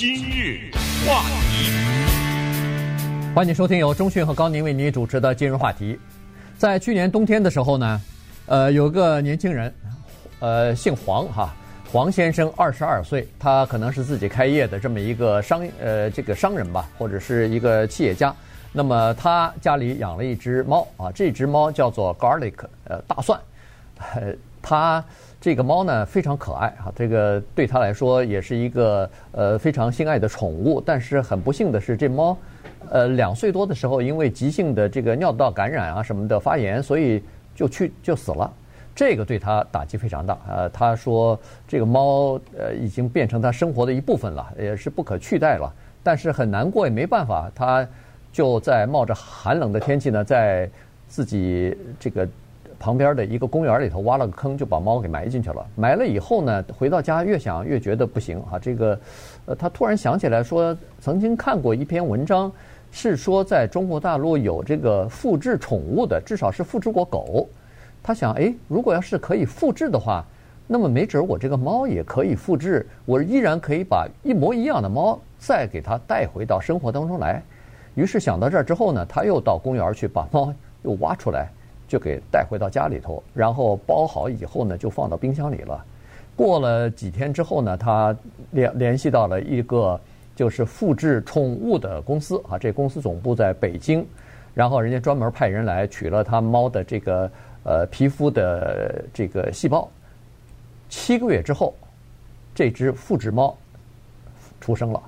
今日话题，欢迎收听由钟讯和高宁为您主持的今日话题。在去年冬天的时候呢，呃，有个年轻人，呃，姓黄哈，黄先生，二十二岁，他可能是自己开业的这么一个商呃这个商人吧，或者是一个企业家。那么他家里养了一只猫啊，这只猫叫做 Garlic，呃，大蒜。呃，他这个猫呢非常可爱啊，这个对他来说也是一个呃非常心爱的宠物。但是很不幸的是，这猫呃两岁多的时候，因为急性的这个尿道感染啊什么的发炎，所以就去就死了。这个对他打击非常大。呃，他说这个猫呃已经变成他生活的一部分了，也是不可取代了。但是很难过也没办法，他就在冒着寒冷的天气呢，在自己这个。旁边的一个公园里头挖了个坑，就把猫给埋进去了。埋了以后呢，回到家越想越觉得不行啊。这个，呃，他突然想起来说，曾经看过一篇文章，是说在中国大陆有这个复制宠物的，至少是复制过狗。他想，哎，如果要是可以复制的话，那么没准我这个猫也可以复制，我依然可以把一模一样的猫再给它带回到生活当中来。于是想到这儿之后呢，他又到公园去把猫 又挖出来。就给带回到家里头，然后包好以后呢，就放到冰箱里了。过了几天之后呢，他联联系到了一个就是复制宠物的公司啊，这公司总部在北京，然后人家专门派人来取了他猫的这个呃皮肤的这个细胞。七个月之后，这只复制猫出生了。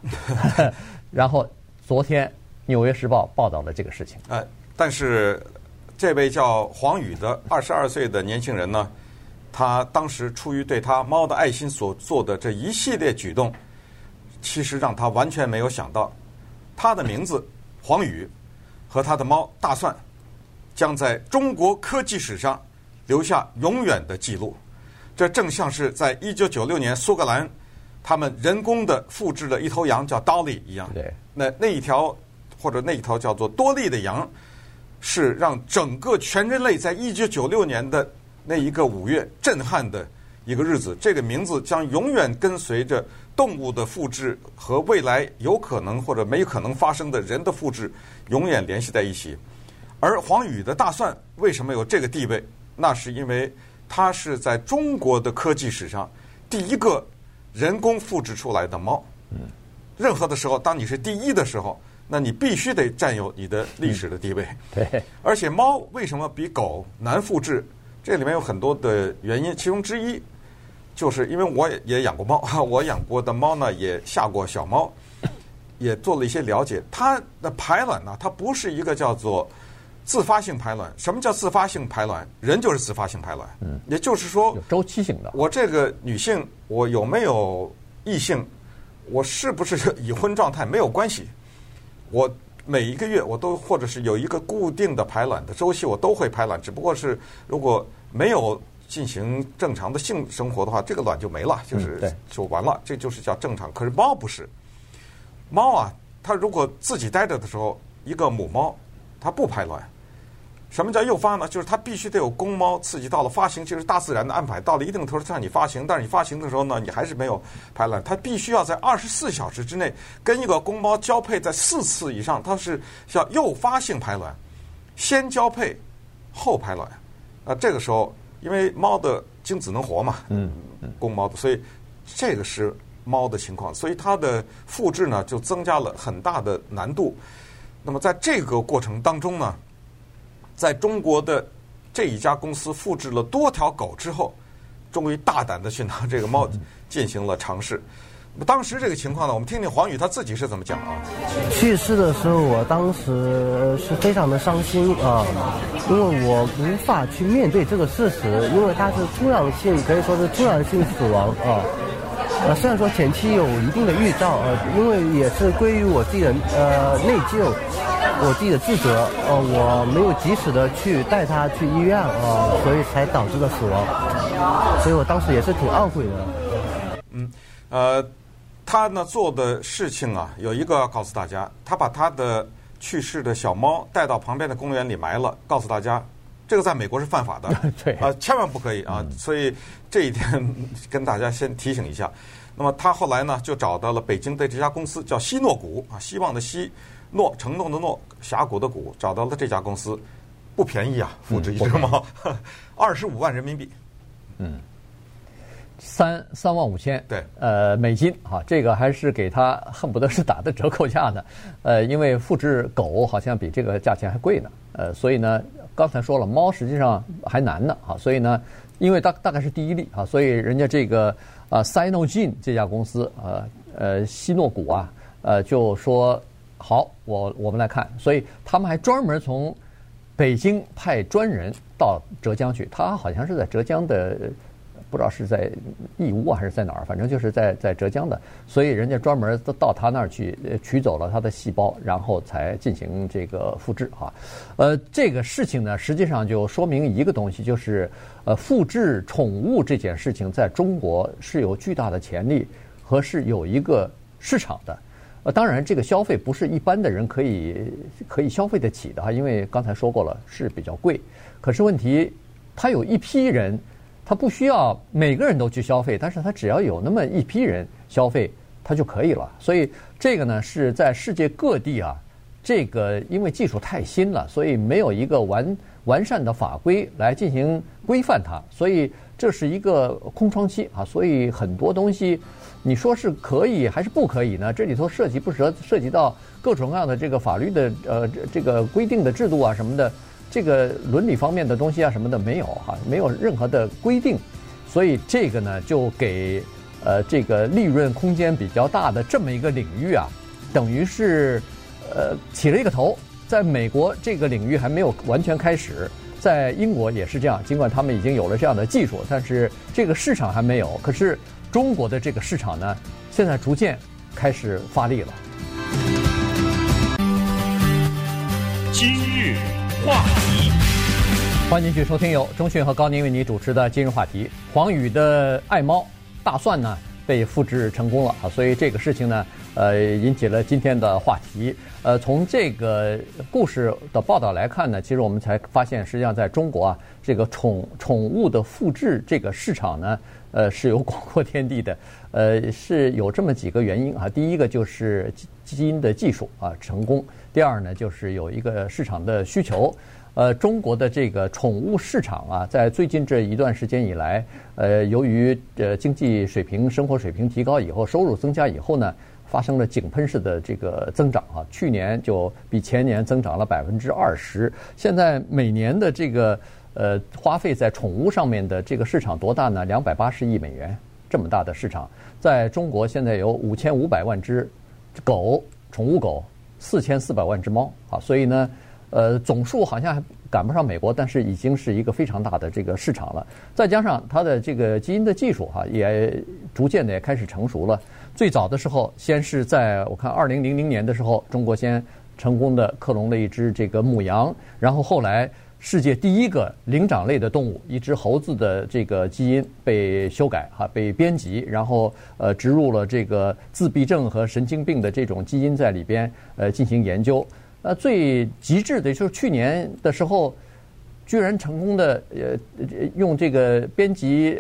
然后昨天《纽约时报》报道了这个事情。哎，但是。这位叫黄宇的二十二岁的年轻人呢，他当时出于对他猫的爱心所做的这一系列举动，其实让他完全没有想到，他的名字黄宇和他的猫大蒜将在中国科技史上留下永远的记录。这正像是在一九九六年苏格兰他们人工的复制了一头羊叫 Dolly 一样。对，那那一条或者那一头叫做多利的羊。是让整个全人类在一九九六年的那一个五月震撼的一个日子。这个名字将永远跟随着动物的复制和未来有可能或者没可能发生的人的复制永远联系在一起。而黄宇的大蒜为什么有这个地位？那是因为它是在中国的科技史上第一个人工复制出来的猫。任何的时候，当你是第一的时候。那你必须得占有你的历史的地位。嗯、对，而且猫为什么比狗难复制？这里面有很多的原因，其中之一就是因为我也养过猫，我养过的猫呢也下过小猫，也做了一些了解。它的排卵呢，它不是一个叫做自发性排卵。什么叫自发性排卵？人就是自发性排卵。嗯，也就是说周期性的。我这个女性，我有没有异性？我是不是已婚状态没有关系。我每一个月我都或者是有一个固定的排卵的周期，我都会排卵。只不过是如果没有进行正常的性生活的话，这个卵就没了，就是就完了。这就是叫正常。可是猫不是，猫啊，它如果自己待着的时候，一个母猫它不排卵。什么叫诱发呢？就是它必须得有公猫刺激到了发情，就是大自然的安排。到了一定头让你发情，但是你发情的时候呢，你还是没有排卵。它必须要在二十四小时之内跟一个公猫交配在四次以上，它是叫诱发性排卵，先交配后排卵。啊，这个时候因为猫的精子能活嘛，嗯，公猫的，所以这个是猫的情况，所以它的复制呢就增加了很大的难度。那么在这个过程当中呢，在中国的这一家公司复制了多条狗之后，终于大胆的去拿这个猫进行了尝试。当时这个情况呢，我们听听黄宇他自己是怎么讲啊？去世的时候，我当时是非常的伤心啊，因为我无法去面对这个事实，因为它是突然性，可以说是突然性死亡啊。呃，虽然说前期有一定的预兆啊，因为也是归于我自己的呃内疚。我自己的自责，呃，我没有及时的去带他去医院啊，所以才导致了死亡，所以我当时也是挺懊悔的。嗯，呃，他呢做的事情啊，有一个要告诉大家，他把他的去世的小猫带到旁边的公园里埋了，告诉大家，这个在美国是犯法的，对，啊，千万不可以啊，所以这一点 跟大家先提醒一下。那么他后来呢，就找到了北京的这家公司，叫希诺谷啊，希望的希，诺承诺的诺，峡谷的谷，找到了这家公司，不便宜啊，复制一只猫，二十五万人民币。嗯，三三万五千，对，呃，美金哈，这个还是给他恨不得是打的折扣价呢，呃，因为复制狗好像比这个价钱还贵呢，呃，所以呢，刚才说了，猫实际上还难呢，哈，所以呢，因为大大概是第一例啊，所以人家这个。啊，Cynogen 这家公司，呃呃，西诺谷啊，呃，就说好，我我们来看，所以他们还专门从北京派专人到浙江去，他好像是在浙江的。不知道是在义乌还是在哪儿，反正就是在在浙江的，所以人家专门到他那儿去取走了他的细胞，然后才进行这个复制哈。呃，这个事情呢，实际上就说明一个东西，就是呃，复制宠物这件事情在中国是有巨大的潜力和是有一个市场的。呃，当然这个消费不是一般的人可以可以消费得起的哈，因为刚才说过了是比较贵。可是问题，他有一批人。他不需要每个人都去消费，但是他只要有那么一批人消费，他就可以了。所以这个呢是在世界各地啊，这个因为技术太新了，所以没有一个完完善的法规来进行规范它，所以这是一个空窗期啊。所以很多东西，你说是可以还是不可以呢？这里头涉及不涉涉及到各种各样的这个法律的呃这个规定的制度啊什么的。这个伦理方面的东西啊什么的没有哈，没有任何的规定，所以这个呢就给呃这个利润空间比较大的这么一个领域啊，等于是呃起了一个头。在美国这个领域还没有完全开始，在英国也是这样，尽管他们已经有了这样的技术，但是这个市场还没有。可是中国的这个市场呢，现在逐渐开始发力了。今日话题，欢迎继续收听由中讯和高宁为你主持的今日话题。黄宇的爱猫大蒜呢被复制成功了啊，所以这个事情呢，呃，引起了今天的话题。呃，从这个故事的报道来看呢，其实我们才发现，实际上在中国啊，这个宠宠物的复制这个市场呢，呃，是有广阔天地的。呃，是有这么几个原因啊，第一个就是基因的技术啊成功。第二呢，就是有一个市场的需求。呃，中国的这个宠物市场啊，在最近这一段时间以来，呃，由于呃经济水平、生活水平提高以后，收入增加以后呢，发生了井喷式的这个增长啊。去年就比前年增长了百分之二十。现在每年的这个呃花费在宠物上面的这个市场多大呢？两百八十亿美元，这么大的市场，在中国现在有五千五百万只狗，宠物狗。四千四百万只猫啊，所以呢，呃，总数好像还赶不上美国，但是已经是一个非常大的这个市场了。再加上它的这个基因的技术哈，也逐渐的也开始成熟了。最早的时候，先是在我看二零零零年的时候，中国先成功的克隆了一只这个母羊，然后后来。世界第一个灵长类的动物，一只猴子的这个基因被修改哈，被编辑，然后呃植入了这个自闭症和神经病的这种基因在里边，呃进行研究。呃，最极致的就是去年的时候，居然成功的呃用这个编辑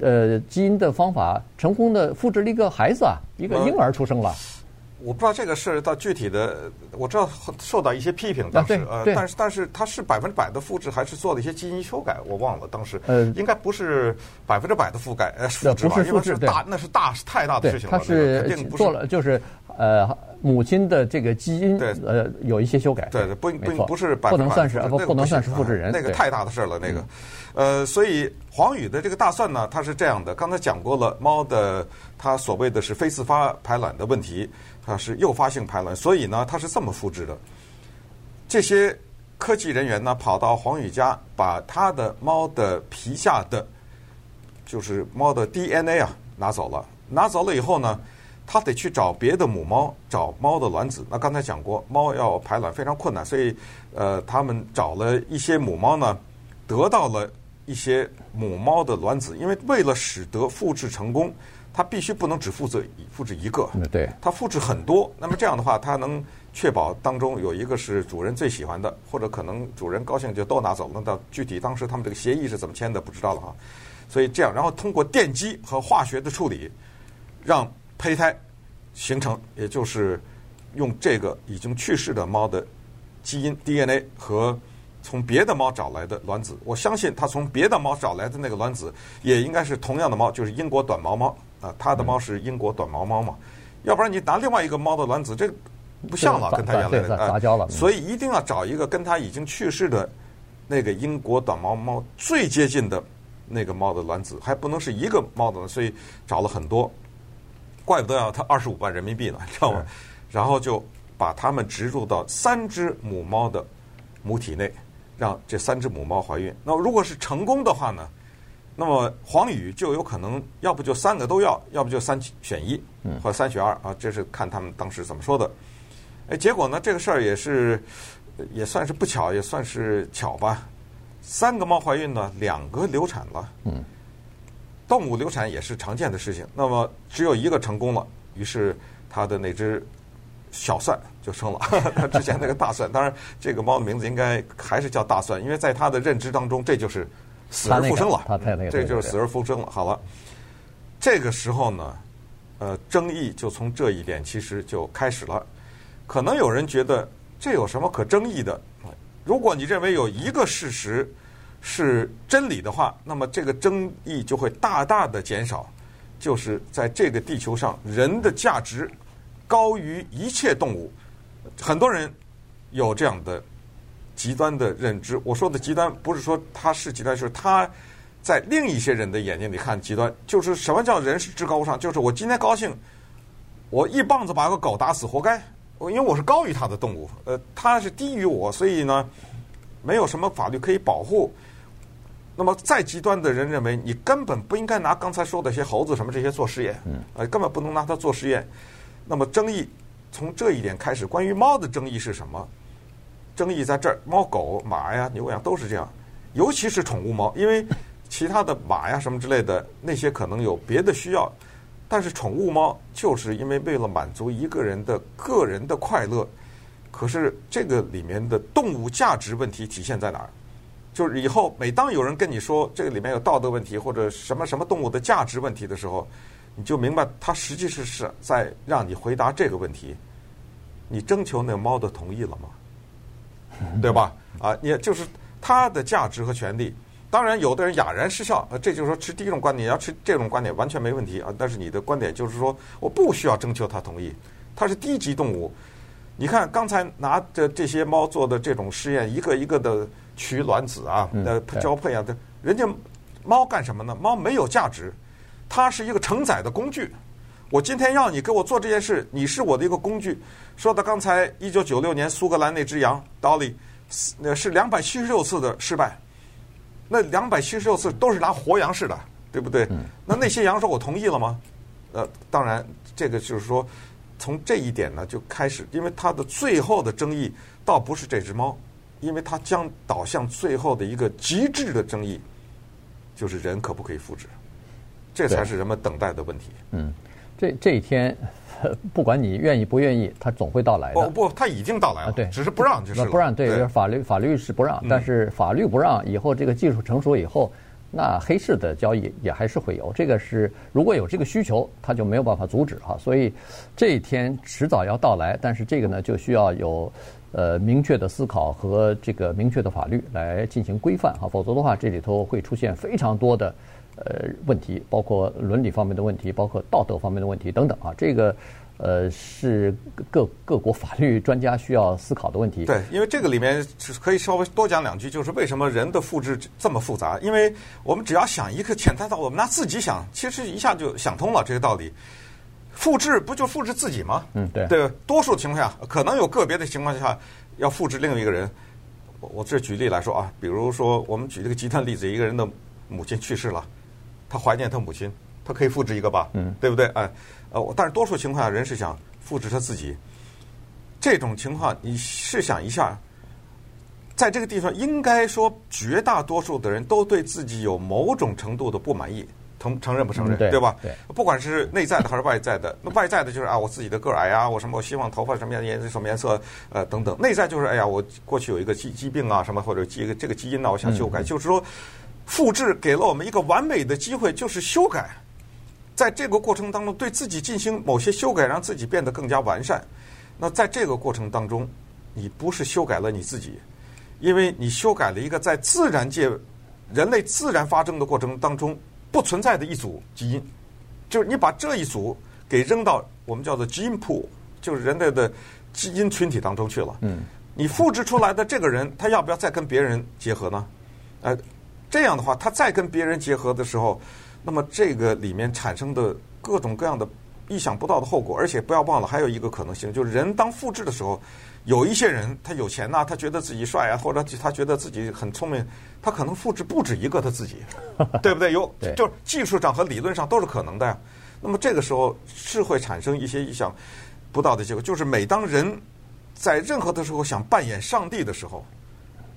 呃基因的方法，成功的复制了一个孩子啊，一个婴儿出生了。我不知道这个事到具体的，我知道受到一些批评，当时呃，但是但是它是百分之百的复制，还是做了一些基因修改？我忘了当时，呃，应该不是百分之百的覆盖，呃，复制吧，不是复制，因为是大，那是大太大的事情了。它是做了，就是呃，母亲的这个基因，对，呃，有一些修改。对对，不不不是百分之百，不能算是不不能算是复制人，那个太大的事了，那个，呃，所以黄宇的这个大蒜呢，它是这样的，刚才讲过了，猫的它所谓的是非自发排卵的问题。它是诱发性排卵，所以呢，它是这么复制的。这些科技人员呢，跑到黄宇家，把他的猫的皮下的，就是猫的 DNA 啊拿走了。拿走了以后呢，他得去找别的母猫，找猫的卵子。那刚才讲过，猫要排卵非常困难，所以呃，他们找了一些母猫呢，得到了一些母猫的卵子，因为为了使得复制成功。它必须不能只复制复制一个，对，它复制很多。那么这样的话，它能确保当中有一个是主人最喜欢的，或者可能主人高兴就都拿走了。那到具体当时他们这个协议是怎么签的，不知道了哈。所以这样，然后通过电击和化学的处理，让胚胎形成，也就是用这个已经去世的猫的基因 DNA 和从别的猫找来的卵子。我相信它从别的猫找来的那个卵子也应该是同样的猫，就是英国短毛猫啊，它的猫是英国短毛猫嘛。要不然你拿另外一个猫的卵子，这不像了，跟它原来的杂交了。所以一定要找一个跟它已经去世的那个英国短毛猫最接近的那个猫的卵子，还不能是一个猫的，所以找了很多。怪不得要它二十五万人民币呢，知道吗？然后就把它们植入到三只母猫的母体内，让这三只母猫怀孕。那如果是成功的话呢？那么黄宇就有可能，要不就三个都要，要不就三选一，或者三选二啊，这是看他们当时怎么说的。哎，结果呢，这个事儿也是也算是不巧，也算是巧吧。三个猫怀孕呢，两个流产了。嗯。动物流产也是常见的事情。那么只有一个成功了，于是他的那只小蒜就生了。他之前那个大蒜，当然这个猫的名字应该还是叫大蒜，因为在他的认知当中，这就是。死而复生了，他太那个，这就是死而复生了。好了，这个时候呢，呃，争议就从这一点其实就开始了。可能有人觉得这有什么可争议的？如果你认为有一个事实是真理的话，那么这个争议就会大大的减少。就是在这个地球上，人的价值高于一切动物。很多人有这样的。极端的认知，我说的极端不是说他是极端，就是他在另一些人的眼睛里看极端。就是什么叫人是至高无上？就是我今天高兴，我一棒子把个狗打死，活该。因为我是高于他的动物，呃，他是低于我，所以呢，没有什么法律可以保护。那么再极端的人认为，你根本不应该拿刚才说的一些猴子什么这些做实验，呃，根本不能拿它做实验。那么争议从这一点开始，关于猫的争议是什么？争议在这儿，猫、狗、马呀、牛羊都是这样，尤其是宠物猫，因为其他的马呀什么之类的那些可能有别的需要，但是宠物猫就是因为为了满足一个人的个人的快乐。可是这个里面的动物价值问题体现在哪儿？就是以后每当有人跟你说这个里面有道德问题或者什么什么动物的价值问题的时候，你就明白他实际是是在让你回答这个问题：你征求那猫的同意了吗？对吧？啊，也就是它的价值和权利。当然，有的人哑然失笑，呃，这就是说持第一种观点，要持这种观点完全没问题啊。但是你的观点就是说，我不需要征求他同意，它是低级动物。你看刚才拿着这些猫做的这种实验，一个一个的取卵子啊，呃，交配啊，的，人家猫干什么呢？猫没有价值，它是一个承载的工具。我今天要你给我做这件事，你是我的一个工具。说到刚才一九九六年苏格兰那只羊 Dolly，那是两百七十六次的失败，那两百七十六次都是拿活羊试的，对不对？那那些羊说我同意了吗？呃，当然，这个就是说，从这一点呢就开始，因为它的最后的争议倒不是这只猫，因为它将导向最后的一个极致的争议，就是人可不可以复制，这才是人们等待的问题。嗯。这这一天，不管你愿意不愿意，它总会到来的。哦不，它已经到来了。啊、对，只是不让就是。不让，对，对法律法律是不让，但是法律不让，以后这个技术成熟以后，那黑市的交易也还是会有。这个是如果有这个需求，它就没有办法阻止哈。所以这一天迟早要到来，但是这个呢，就需要有呃明确的思考和这个明确的法律来进行规范哈，否则的话，这里头会出现非常多的。呃，问题包括伦理方面的问题，包括道德方面的问题等等啊，这个呃是各各国法律专家需要思考的问题。对，因为这个里面可以稍微多讲两句，就是为什么人的复制这么复杂？因为我们只要想一个简单的，我们拿自己想，其实一下就想通了这个道理。复制不就复制自己吗？嗯，对。对，多数情况下，可能有个别的情况下要复制另一个人。我我这举例来说啊，比如说我们举这个极端例子，一个人的母亲去世了。他怀念他母亲，他可以复制一个吧，嗯，对不对？哎，呃，但是多数情况下，人是想复制他自己。这种情况，你试想一下，在这个地方，应该说绝大多数的人都对自己有某种程度的不满意，承承认不承认？对，对吧？对，不管是内在的还是外在的，那外在的就是啊，我自己的个儿矮啊，我什么，我希望头发什么样颜色什么颜色，呃，等等。内在就是哎呀，我过去有一个疾疾病啊，什么或者基这个基因呢，我想修改，就是说。复制给了我们一个完美的机会，就是修改。在这个过程当中对自己进行某些修改，让自己变得更加完善。那在这个过程当中，你不是修改了你自己，因为你修改了一个在自然界、人类自然发生的过程当中不存在的一组基因，就是你把这一组给扔到我们叫做基因库，就是人类的基因群体当中去了。嗯，你复制出来的这个人，他要不要再跟别人结合呢？呃，这样的话，他再跟别人结合的时候，那么这个里面产生的各种各样的意想不到的后果，而且不要忘了，还有一个可能性，就是人当复制的时候。有一些人，他有钱呐，他觉得自己帅啊，或者他觉得自己很聪明，他可能复制不止一个他自己，对不对？有，就是技术上和理论上都是可能的呀。那么这个时候是会产生一些意想不到的结果，就是每当人在任何的时候想扮演上帝的时候，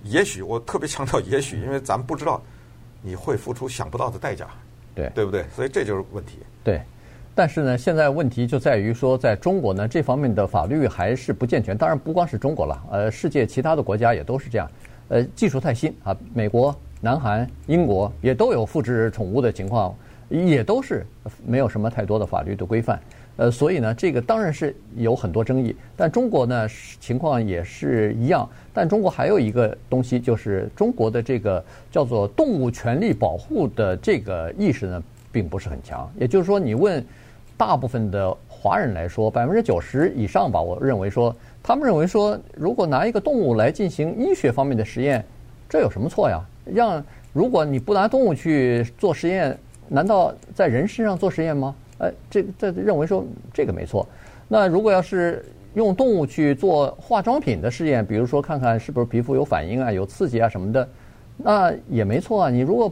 也许我特别强调也许，因为咱们不知道你会付出想不到的代价，对，对不对？所以这就是问题。对。但是呢，现在问题就在于说，在中国呢，这方面的法律还是不健全。当然，不光是中国了，呃，世界其他的国家也都是这样。呃，技术太新啊，美国、南韩、英国也都有复制宠物的情况，也都是没有什么太多的法律的规范。呃，所以呢，这个当然是有很多争议。但中国呢，情况也是一样。但中国还有一个东西，就是中国的这个叫做动物权利保护的这个意识呢，并不是很强。也就是说，你问。大部分的华人来说，百分之九十以上吧，我认为说，他们认为说，如果拿一个动物来进行医学方面的实验，这有什么错呀？让如果你不拿动物去做实验，难道在人身上做实验吗？呃，这这认为说这个没错。那如果要是用动物去做化妆品的试验，比如说看看是不是皮肤有反应啊、有刺激啊什么的，那也没错啊。你如果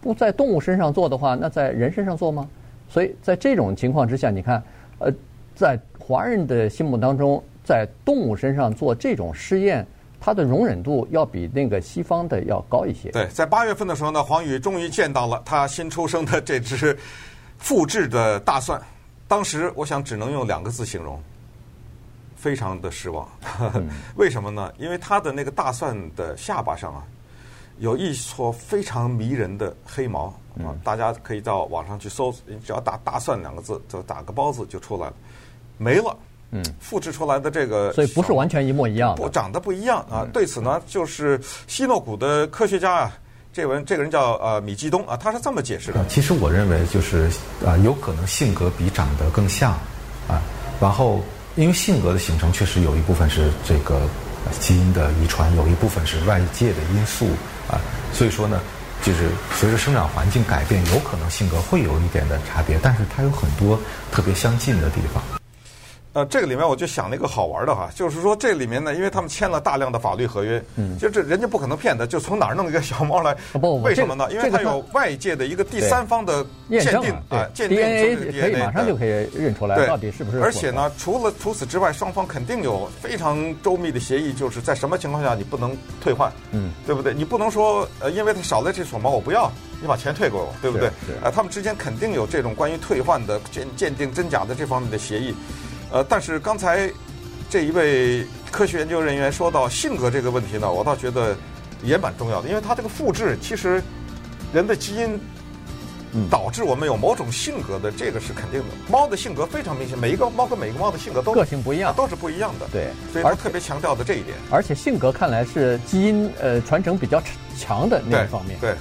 不在动物身上做的话，那在人身上做吗？所以在这种情况之下，你看，呃，在华人的心目当中，在动物身上做这种试验，它的容忍度要比那个西方的要高一些。对，在八月份的时候呢，黄宇终于见到了他新出生的这只复制的大蒜。当时我想只能用两个字形容，非常的失望。嗯、为什么呢？因为它的那个大蒜的下巴上啊，有一撮非常迷人的黑毛。啊，大家可以到网上去搜，你只要打“大蒜”两个字，就打个包子就出来了，没了。嗯，复制出来的这个，所以不是完全一模一样，不长得不一样啊。对此呢，就是希诺谷的科学家啊，这个人这个人叫呃米继东啊，他是这么解释的。其实我认为就是啊，有可能性格比长得更像啊。然后因为性格的形成，确实有一部分是这个基因的遗传，有一部分是外界的因素啊。所以说呢。就是随着生长环境改变，有可能性格会有一点的差别，但是它有很多特别相近的地方。呃，这个里面我就想了一个好玩的哈，就是说这里面呢，因为他们签了大量的法律合约，嗯，就这人家不可能骗他，就从哪儿弄一个小猫来？不，为什么呢？因为它有外界的一个第三方的鉴定啊，鉴定 DNA 可以马上就可以认出来到底是不是。而且呢，除了除此之外，双方肯定有非常周密的协议，就是在什么情况下你不能退换，嗯，对不对？你不能说呃，因为他少了这撮毛我不要，你把钱退给我，对不对？呃，他们之间肯定有这种关于退换的鉴鉴定真假的这方面的协议。呃，但是刚才这一位科学研究人员说到性格这个问题呢，我倒觉得也蛮重要的，因为它这个复制其实人的基因导致我们有某种性格的，这个是肯定的。猫的性格非常明显，每一个猫跟每一个猫的性格都个性不一样，都是不一样的。对，所以他特别强调的这一点。而且性格看来是基因呃传承比较强的那一方面。对。对